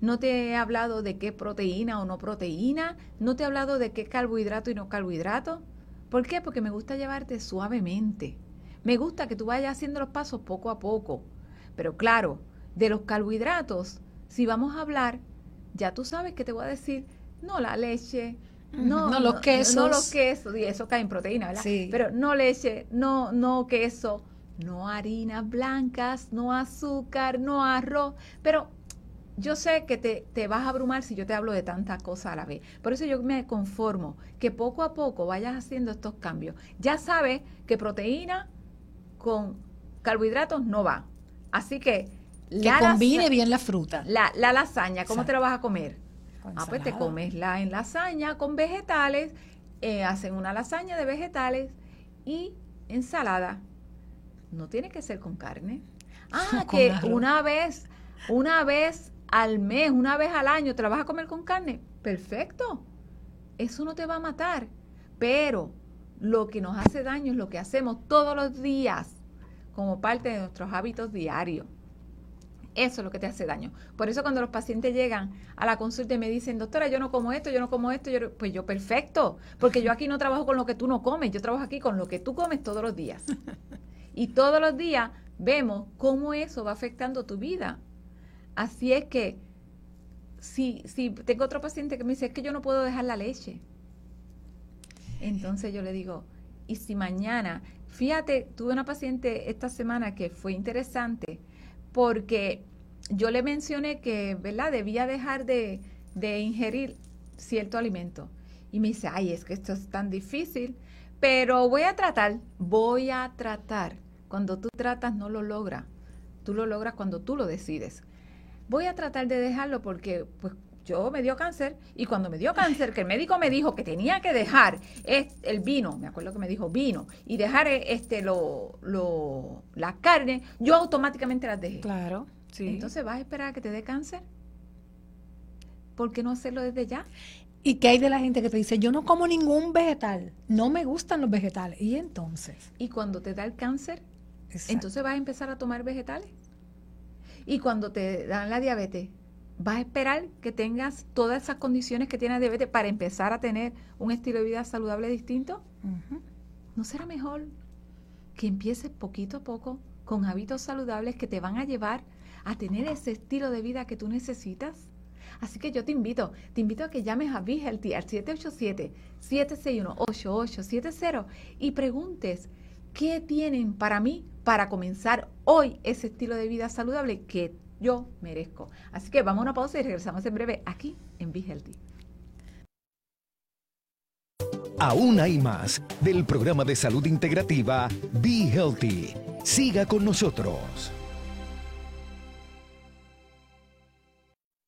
no te he hablado de qué proteína o no proteína, no te he hablado de qué carbohidrato y no carbohidrato. ¿Por qué? Porque me gusta llevarte suavemente. Me gusta que tú vayas haciendo los pasos poco a poco. Pero claro, de los carbohidratos, si vamos a hablar, ya tú sabes que te voy a decir, no la leche, no, no los quesos. No, los quesos, y eso cae en proteína, ¿verdad? Sí. Pero no leche, no, no queso, no harinas blancas, no azúcar, no arroz. Pero yo sé que te, te, vas a abrumar si yo te hablo de tantas cosas a la vez. Por eso yo me conformo que poco a poco vayas haciendo estos cambios. Ya sabes que proteína con carbohidratos no va. Así que... Que combine bien la fruta. La, la lasaña, ¿cómo te la vas a comer? Ah, pues te comes la en lasaña con vegetales, eh, hacen una lasaña de vegetales y ensalada. No tiene que ser con carne. Ah, que una vez, una vez al mes, una vez al año, te la vas a comer con carne. Perfecto. Eso no te va a matar. Pero lo que nos hace daño es lo que hacemos todos los días como parte de nuestros hábitos diarios. Eso es lo que te hace daño. Por eso cuando los pacientes llegan a la consulta y me dicen, doctora, yo no como esto, yo no como esto, yo, pues yo perfecto, porque yo aquí no trabajo con lo que tú no comes, yo trabajo aquí con lo que tú comes todos los días. Y todos los días vemos cómo eso va afectando tu vida. Así es que si, si tengo otro paciente que me dice, es que yo no puedo dejar la leche. Entonces yo le digo, y si mañana, fíjate, tuve una paciente esta semana que fue interesante, porque yo le mencioné que, ¿verdad? Debía dejar de, ingerir cierto alimento. Y me dice, ay, es que esto es tan difícil, pero voy a tratar, voy a tratar. Cuando tú tratas no lo logras, tú lo logras cuando tú lo decides. Voy a tratar de dejarlo porque pues yo me dio cáncer y cuando me dio cáncer, que el médico me dijo que tenía que dejar el vino, me acuerdo que me dijo vino, y dejar este lo, lo, la carne, yo automáticamente las dejé. Claro, sí. Entonces, ¿vas a esperar a que te dé cáncer? ¿Por qué no hacerlo desde ya? ¿Y qué hay de la gente que te dice, yo no como ningún vegetal, no me gustan los vegetales? ¿Y entonces? ¿Y cuando te da el cáncer? Entonces vas a empezar a tomar vegetales. ¿Y cuando te dan la diabetes? Vas a esperar que tengas todas esas condiciones que tiene diabetes para empezar a tener un estilo de vida saludable distinto? ¿No será mejor que empieces poquito a poco con hábitos saludables que te van a llevar a tener ese estilo de vida que tú necesitas? Así que yo te invito, te invito a que llames a Be al 787-761-8870 y preguntes qué tienen para mí para comenzar hoy ese estilo de vida saludable que yo merezco. Así que vamos a una pausa y regresamos en breve aquí en Be Healthy. Aún hay más del programa de salud integrativa Be Healthy. Siga con nosotros.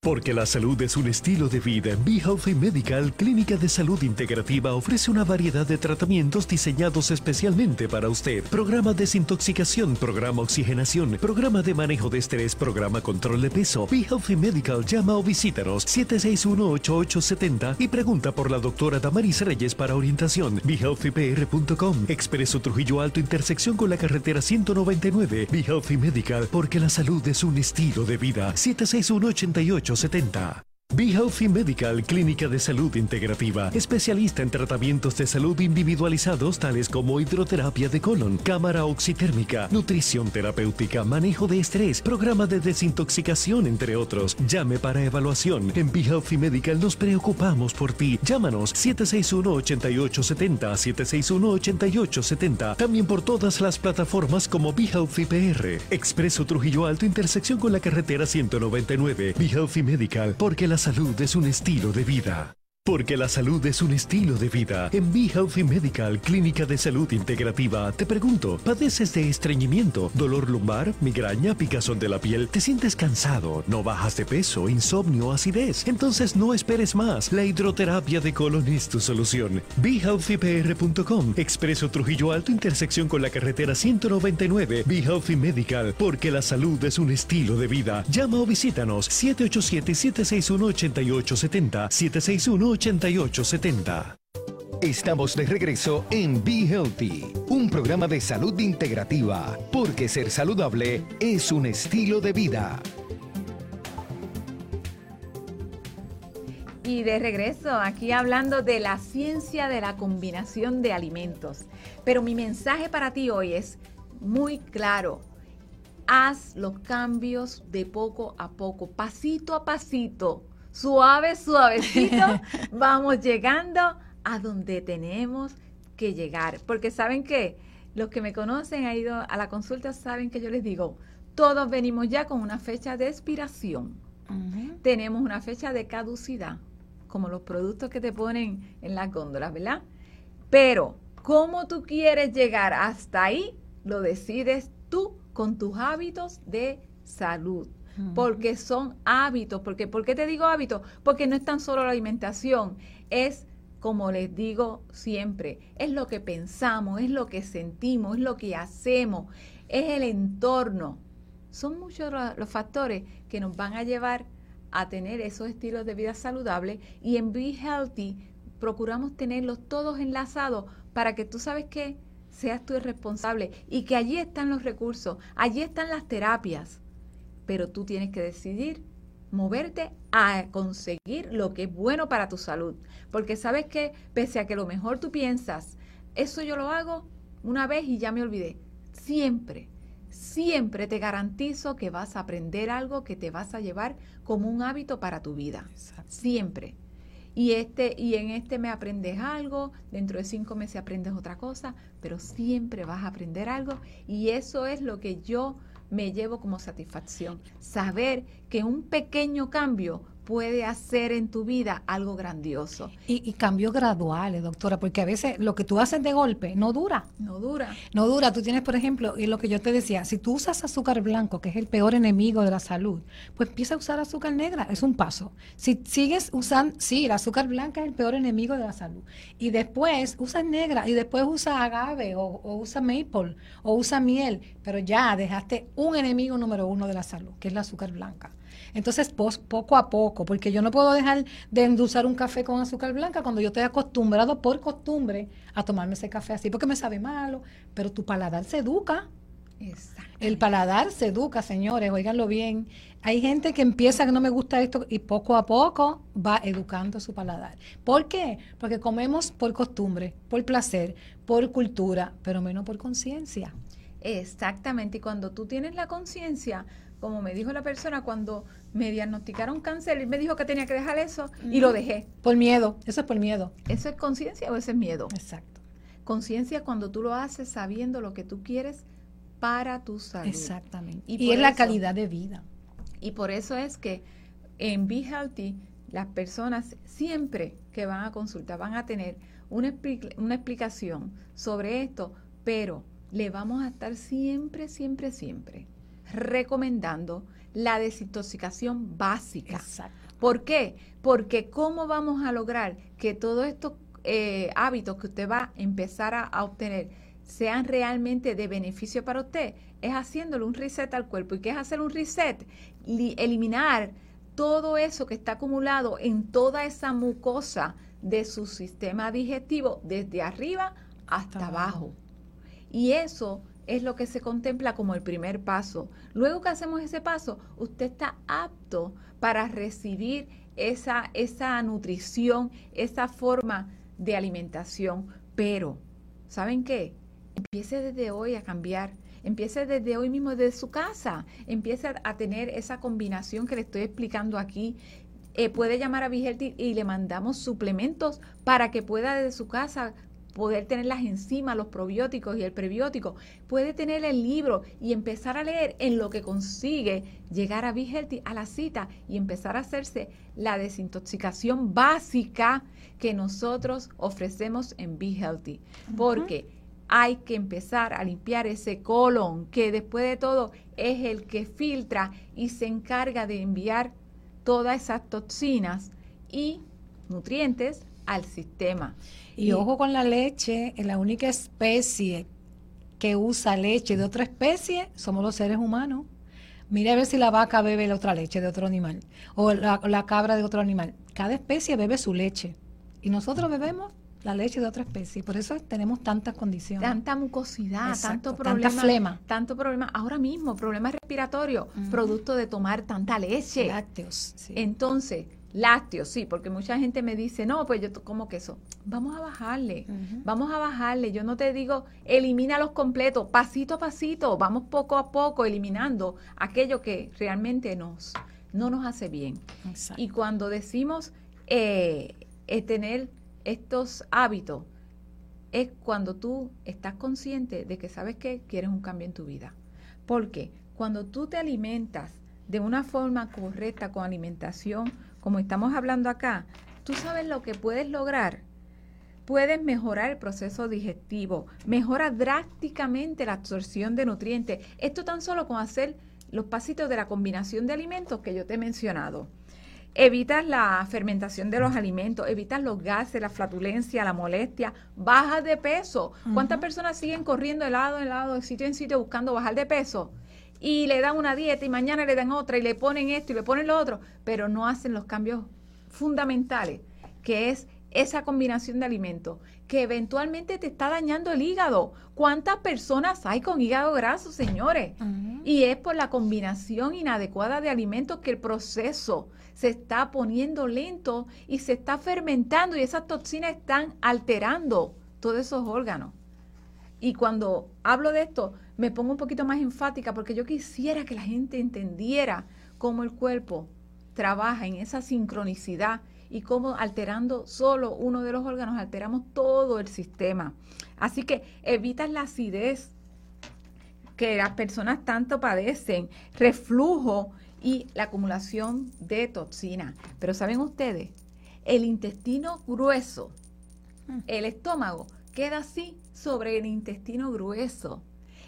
Porque la salud es un estilo de vida. Be Healthy Medical, clínica de salud integrativa, ofrece una variedad de tratamientos diseñados especialmente para usted. Programa desintoxicación, programa oxigenación, programa de manejo de estrés, programa control de peso. Be Healthy Medical llama o visítanos 761-8870 y pregunta por la doctora Damaris Reyes para orientación. BeHealthyPR.com, Expreso Trujillo Alto, intersección con la carretera 199. Be Healthy Medical, porque la salud es un estilo de vida. 761 88 70. Be Healthy Medical, clínica de salud integrativa, especialista en tratamientos de salud individualizados tales como hidroterapia de colon, cámara oxitérmica, nutrición terapéutica, manejo de estrés, programa de desintoxicación, entre otros. Llame para evaluación. En Be Healthy Medical nos preocupamos por ti. Llámanos 761-8870, 761-8870. También por todas las plataformas como Be Healthy PR. Expreso Trujillo Alto, intersección con la carretera 199. Be Healthy Medical, porque las salud es un estilo de vida. Porque la salud es un estilo de vida. En Be Healthy Medical, Clínica de Salud Integrativa, te pregunto, ¿padeces de estreñimiento, dolor lumbar, migraña, picazón de la piel? ¿Te sientes cansado? ¿No bajas de peso, insomnio, acidez? Entonces no esperes más. La hidroterapia de colon es tu solución. BeHealthyPR.com, Expreso Trujillo Alto, intersección con la carretera 199. Be Healthy Medical, porque la salud es un estilo de vida. Llama o visítanos 787-761-8870, 761 8870. Estamos de regreso en Be Healthy, un programa de salud integrativa, porque ser saludable es un estilo de vida. Y de regreso, aquí hablando de la ciencia de la combinación de alimentos. Pero mi mensaje para ti hoy es muy claro. Haz los cambios de poco a poco, pasito a pasito suave, suavecito, vamos llegando a donde tenemos que llegar. Porque saben que los que me conocen, han ido a la consulta, saben que yo les digo, todos venimos ya con una fecha de expiración. tenemos una fecha de caducidad, como los productos que te ponen en las góndolas, ¿verdad? Pero, ¿cómo tú quieres llegar hasta ahí? Lo decides tú con tus hábitos de salud. Porque son hábitos. Porque, ¿Por qué te digo hábitos? Porque no es tan solo la alimentación, es como les digo siempre, es lo que pensamos, es lo que sentimos, es lo que hacemos, es el entorno. Son muchos los factores que nos van a llevar a tener esos estilos de vida saludables y en Be Healthy procuramos tenerlos todos enlazados para que tú sabes que seas tú el responsable y que allí están los recursos, allí están las terapias, pero tú tienes que decidir moverte a conseguir lo que es bueno para tu salud, porque sabes que pese a que lo mejor tú piensas, eso yo lo hago una vez y ya me olvidé, siempre siempre te garantizo que vas a aprender algo que te vas a llevar como un hábito para tu vida. Siempre. Y, este, y en este me aprendes algo, dentro de cinco meses aprendes otra cosa, pero siempre vas a aprender algo y eso es lo que yo me llevo como satisfacción. Saber que un pequeño cambio puede hacer en tu vida algo grandioso. Y, cambios graduales, doctora, porque a veces lo que tú haces de golpe no dura. No dura. No dura. Tú tienes, por ejemplo, y lo que yo te decía, si tú usas azúcar blanco, que es el peor enemigo de la salud, pues empieza a usar azúcar negra, es un paso. Si sigues usando, sí, el azúcar blanca es el peor enemigo de la salud. Y después usa negra, y después usa agave, o, o usa maple, o usa miel, pero ya dejaste un enemigo número uno de la salud, que es el azúcar blanca. Entonces, poco a poco, porque yo no puedo dejar de endulzar un café con azúcar blanca cuando yo estoy acostumbrado por costumbre a tomarme ese café así, porque me sabe malo, pero tu paladar se educa. El paladar se educa, señores, oiganlo bien. Hay gente que empieza que no me gusta esto y poco a poco va educando su paladar. ¿Por qué? Porque comemos por costumbre, por placer, por cultura, pero menos por conciencia. Exactamente, y cuando tú tienes la conciencia, como me dijo la persona cuando me diagnosticaron cáncer, él me dijo que tenía que dejar eso y lo dejé. Por miedo, eso es por miedo. ¿Eso es conciencia o eso es miedo? Exacto. Conciencia cuando tú lo haces sabiendo lo que tú quieres para tu salud. Exactamente. Y, es la calidad de vida. Y por eso es que en Be Healthy las personas siempre que van a consultar van a tener una, una explicación sobre esto, pero le vamos a estar siempre, siempre, siempre recomendando la desintoxicación básica. ¿Por qué? Porque ¿cómo vamos a lograr que todos estos eh, hábitos que usted va a empezar a, obtener sean realmente de beneficio para usted? Es haciéndole un reset al cuerpo. ¿Y qué es hacer un reset? eliminar todo eso que está acumulado en toda esa mucosa de su sistema digestivo desde arriba hasta abajo. Y eso es lo que se contempla como el primer paso. Luego que hacemos ese paso, usted está apto para recibir esa, esa nutrición, esa forma de alimentación. Pero, ¿saben qué? Empiece desde hoy a cambiar. Empiece desde hoy mismo, desde su casa. Empiece a tener esa combinación que le estoy explicando aquí. Eh, puede llamar a Vigelti y le mandamos suplementos para que pueda desde su casa poder tener las enzimas, los probióticos y el prebiótico, puede tener el libro y empezar a leer en lo que consigue llegar a Be Healthy a la cita y empezar a hacerse la desintoxicación básica que nosotros ofrecemos en Be Healthy. Porque hay que empezar a limpiar ese colon que después de todo es el que filtra y se encarga de enviar todas esas toxinas y nutrientes al sistema. Y, ojo con la leche, la única especie que usa leche de otra especie somos los seres humanos. Mire a ver si la vaca bebe la otra leche de otro animal o la, la cabra de otro animal. Cada especie bebe su leche y nosotros bebemos la leche de otra especie. Por eso tenemos tantas condiciones. Tanta mucosidad, tanto problema. Tanta flema. Tanto problema. Ahora mismo, problemas respiratorios, producto de tomar tanta leche. Lácteos. Entonces, Lácteos, sí, porque mucha gente me dice, no, pues yo como queso. Vamos a bajarle, vamos a bajarle. Yo no te digo, elimina los completos, pasito a pasito, vamos poco a poco eliminando aquello que realmente nos, no nos hace bien. Y cuando decimos eh, eh, tener estos hábitos, es cuando tú estás consciente de que sabes que quieres un cambio en tu vida. Porque cuando tú te alimentas de una forma correcta con alimentación, como estamos hablando acá, tú sabes lo que puedes lograr. Puedes mejorar el proceso digestivo, mejora drásticamente la absorción de nutrientes. Esto tan solo con hacer los pasitos de la combinación de alimentos que yo te he mencionado. Evitas la fermentación de los alimentos, evitas los gases, la flatulencia, la molestia, bajas de peso. ¿Cuántas personas siguen corriendo de lado en lado, de sitio en sitio, buscando bajar de peso? Y le dan una dieta y mañana le dan otra y le ponen esto y le ponen lo otro, pero no hacen los cambios fundamentales, que es esa combinación de alimentos, que eventualmente te está dañando el hígado. ¿Cuántas personas hay con hígado graso, señores? Y es por la combinación inadecuada de alimentos que el proceso se está poniendo lento y se está fermentando y esas toxinas están alterando todos esos órganos. Y cuando hablo de esto, me pongo un poquito más enfática porque yo quisiera que la gente entendiera cómo el cuerpo trabaja en esa sincronicidad y cómo alterando solo uno de los órganos alteramos todo el sistema. Así que evitas la acidez que las personas tanto padecen, reflujo y la acumulación de toxina. Pero saben ustedes, el intestino grueso, mm. el estómago, queda así sobre el intestino grueso.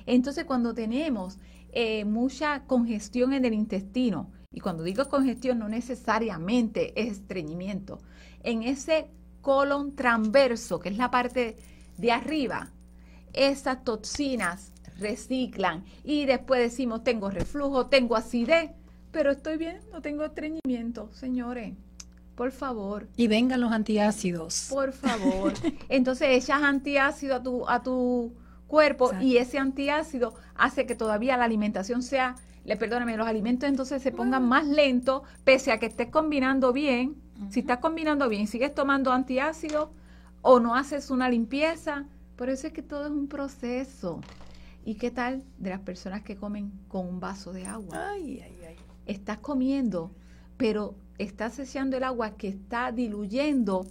Entonces, cuando tenemos eh, mucha congestión en el intestino, y cuando digo congestión no necesariamente es estreñimiento, en ese colon transverso, que es la parte de arriba, esas toxinas reciclan y después decimos tengo reflujo, tengo acidez, pero estoy bien, no tengo estreñimiento, señores. Por favor. Y vengan los antiácidos. Por favor. Entonces echas antiácido a tu, a tu cuerpo y ese antiácido hace que todavía la alimentación sea, le perdóname, los alimentos entonces se pongan ah. más lentos, pese a que estés combinando bien. Si estás combinando bien, sigues tomando antiácido o no haces una limpieza, por eso es que todo es un proceso. ¿Y qué tal de las personas que comen con un vaso de agua? Ay, ay, ay. Estás comiendo, pero estás echando el agua que está diluyendo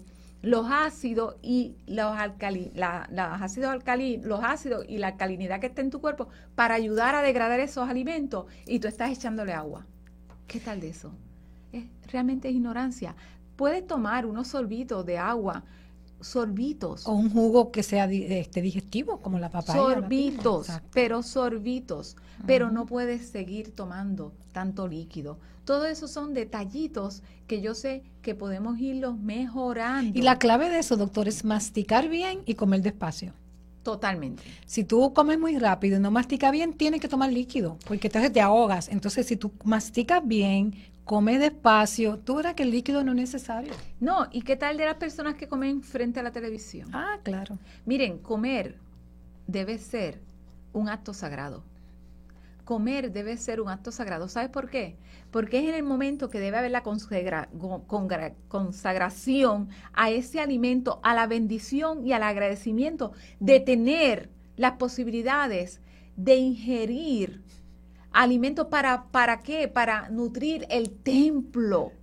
los ácidos y los alcali, los ácidos alcali, los ácidos y la alcalinidad que está en tu cuerpo para ayudar a degradar esos alimentos y tú estás echándole agua. ¿Qué tal de eso? Es, realmente es ignorancia. Puedes tomar unos sorbitos de agua, sorbitos. O un jugo que sea este, digestivo, como la papaya. Sorbitos, pero sorbitos. Pero no puedes seguir tomando tanto líquido. Todo eso son detallitos que yo sé que podemos irlos mejorando. Y la clave de eso, doctor, es masticar bien y comer despacio. Totalmente. Si tú comes muy rápido y no masticas bien, tienes que tomar líquido, porque entonces te ahogas. Entonces, si tú masticas bien, come despacio, tú verás que el líquido no es necesario. No, ¿y qué tal de las personas que comen frente a la televisión? Ah, claro. Miren, comer debe ser un acto sagrado comer debe ser un acto sagrado. ¿Sabes por qué? Porque es en el momento que debe haber la consagración a ese alimento, a la bendición y al agradecimiento de tener las posibilidades de ingerir alimentos para, ¿para qué? Para nutrir el templo.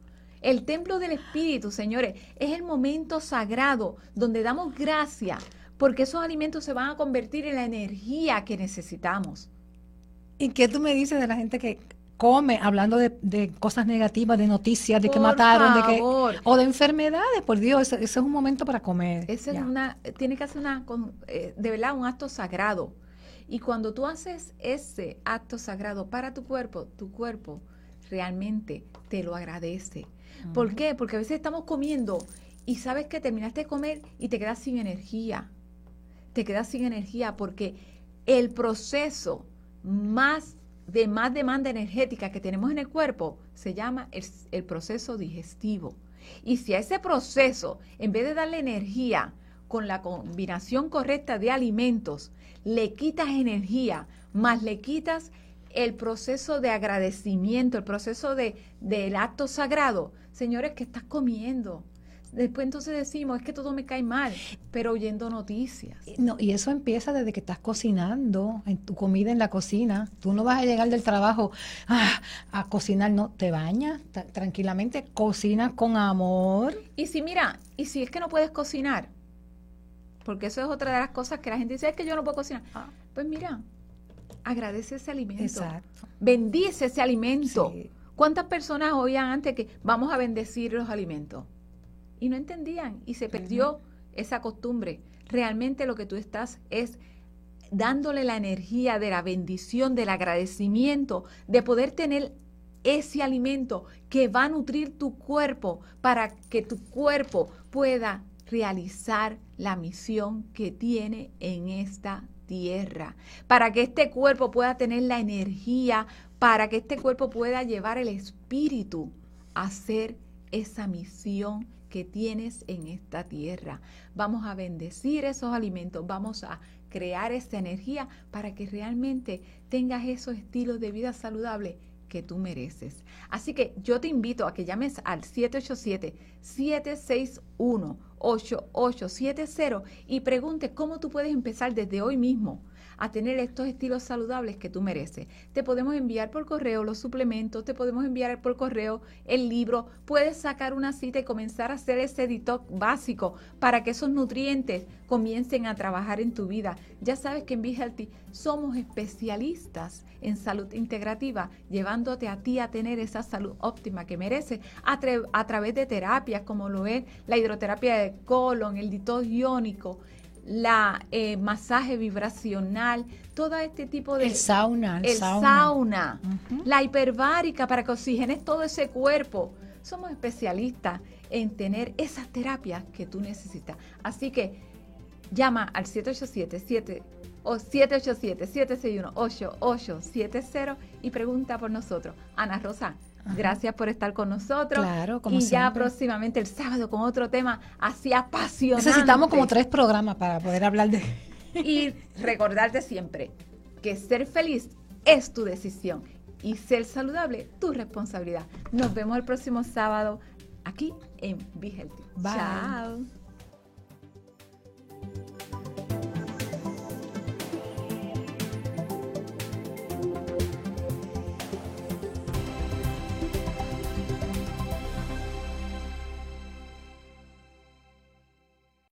El templo del Espíritu, señores, es el momento sagrado donde damos gracia porque esos alimentos se van a convertir en la energía que necesitamos. ¿Y qué tú me dices de la gente que come hablando de, cosas negativas, de noticias, de que mataron, de que o de enfermedades? Por Dios, ese, es un momento para comer. Ese es una, tiene que hacer una, eh, de verdad, un acto sagrado. Y cuando tú haces ese acto sagrado para tu cuerpo, tu cuerpo realmente te lo agradece. ¿Por qué? Porque a veces estamos comiendo y sabes que terminaste de comer y te quedas sin energía. Te quedas sin energía porque el proceso más de más demanda energética que tenemos en el cuerpo se llama el, proceso digestivo. Y si a ese proceso, en vez de darle energía con la combinación correcta de alimentos, le quitas energía, más le quitas el proceso de agradecimiento, el proceso de, del acto sagrado, señores, ¿qué estás comiendo? Después entonces decimos, es que todo me cae mal, pero oyendo noticias. No, y eso empieza desde que estás cocinando, en tu comida en la cocina. Tú no vas a llegar del trabajo ah, a cocinar, no, te bañas tranquilamente, cocinas con amor. Y si mira, y si es que no puedes cocinar, porque eso es otra de las cosas que la gente dice, es que yo no puedo cocinar. Ah. Pues mira, agradece ese alimento. Exacto. Bendice ese alimento. ¿Cuántas personas oían antes que vamos a bendecir los alimentos? Y no entendían y se perdió esa costumbre. Realmente lo que tú estás es dándole la energía de la bendición, del agradecimiento, de poder tener ese alimento que va a nutrir tu cuerpo para que tu cuerpo pueda realizar la misión que tiene en esta tierra, para que este cuerpo pueda tener la energía, para que este cuerpo pueda llevar el espíritu a hacer esa misión que tienes en esta tierra. Vamos a bendecir esos alimentos, vamos a crear esa energía para que realmente tengas esos estilos de vida saludables que tú mereces. Así que yo te invito a que llames al 787-761-8870 y pregunte cómo tú puedes empezar desde hoy mismo a tener estos estilos saludables que tú mereces. Te podemos enviar por correo los suplementos, te podemos enviar por correo el libro, puedes sacar una cita y comenzar a hacer ese detox básico para que esos nutrientes comiencen a trabajar en tu vida. Ya sabes que en Be Healthy somos especialistas en salud integrativa, llevándote a ti a tener esa salud óptima que mereces a, través de terapias como lo es la hidroterapia de colon, el detox iónico, la eh, masaje vibracional, todo este tipo de... El sauna. El, sauna. la hiperbárica para que oxigenes todo ese cuerpo. Somos especialistas en tener esas terapias que tú necesitas. Así que llama al 787 o 787-761-8870 y pregunta por nosotros. Ana Rosa, Gracias por estar con nosotros. Claro, como Y ya próximamente el sábado con otro tema así apasionante. Necesitamos como tres programas para poder hablar de... y recordarte siempre que ser feliz es tu decisión y ser saludable tu responsabilidad. Nos vemos el próximo sábado aquí en Be Healthy. Bye. Chao.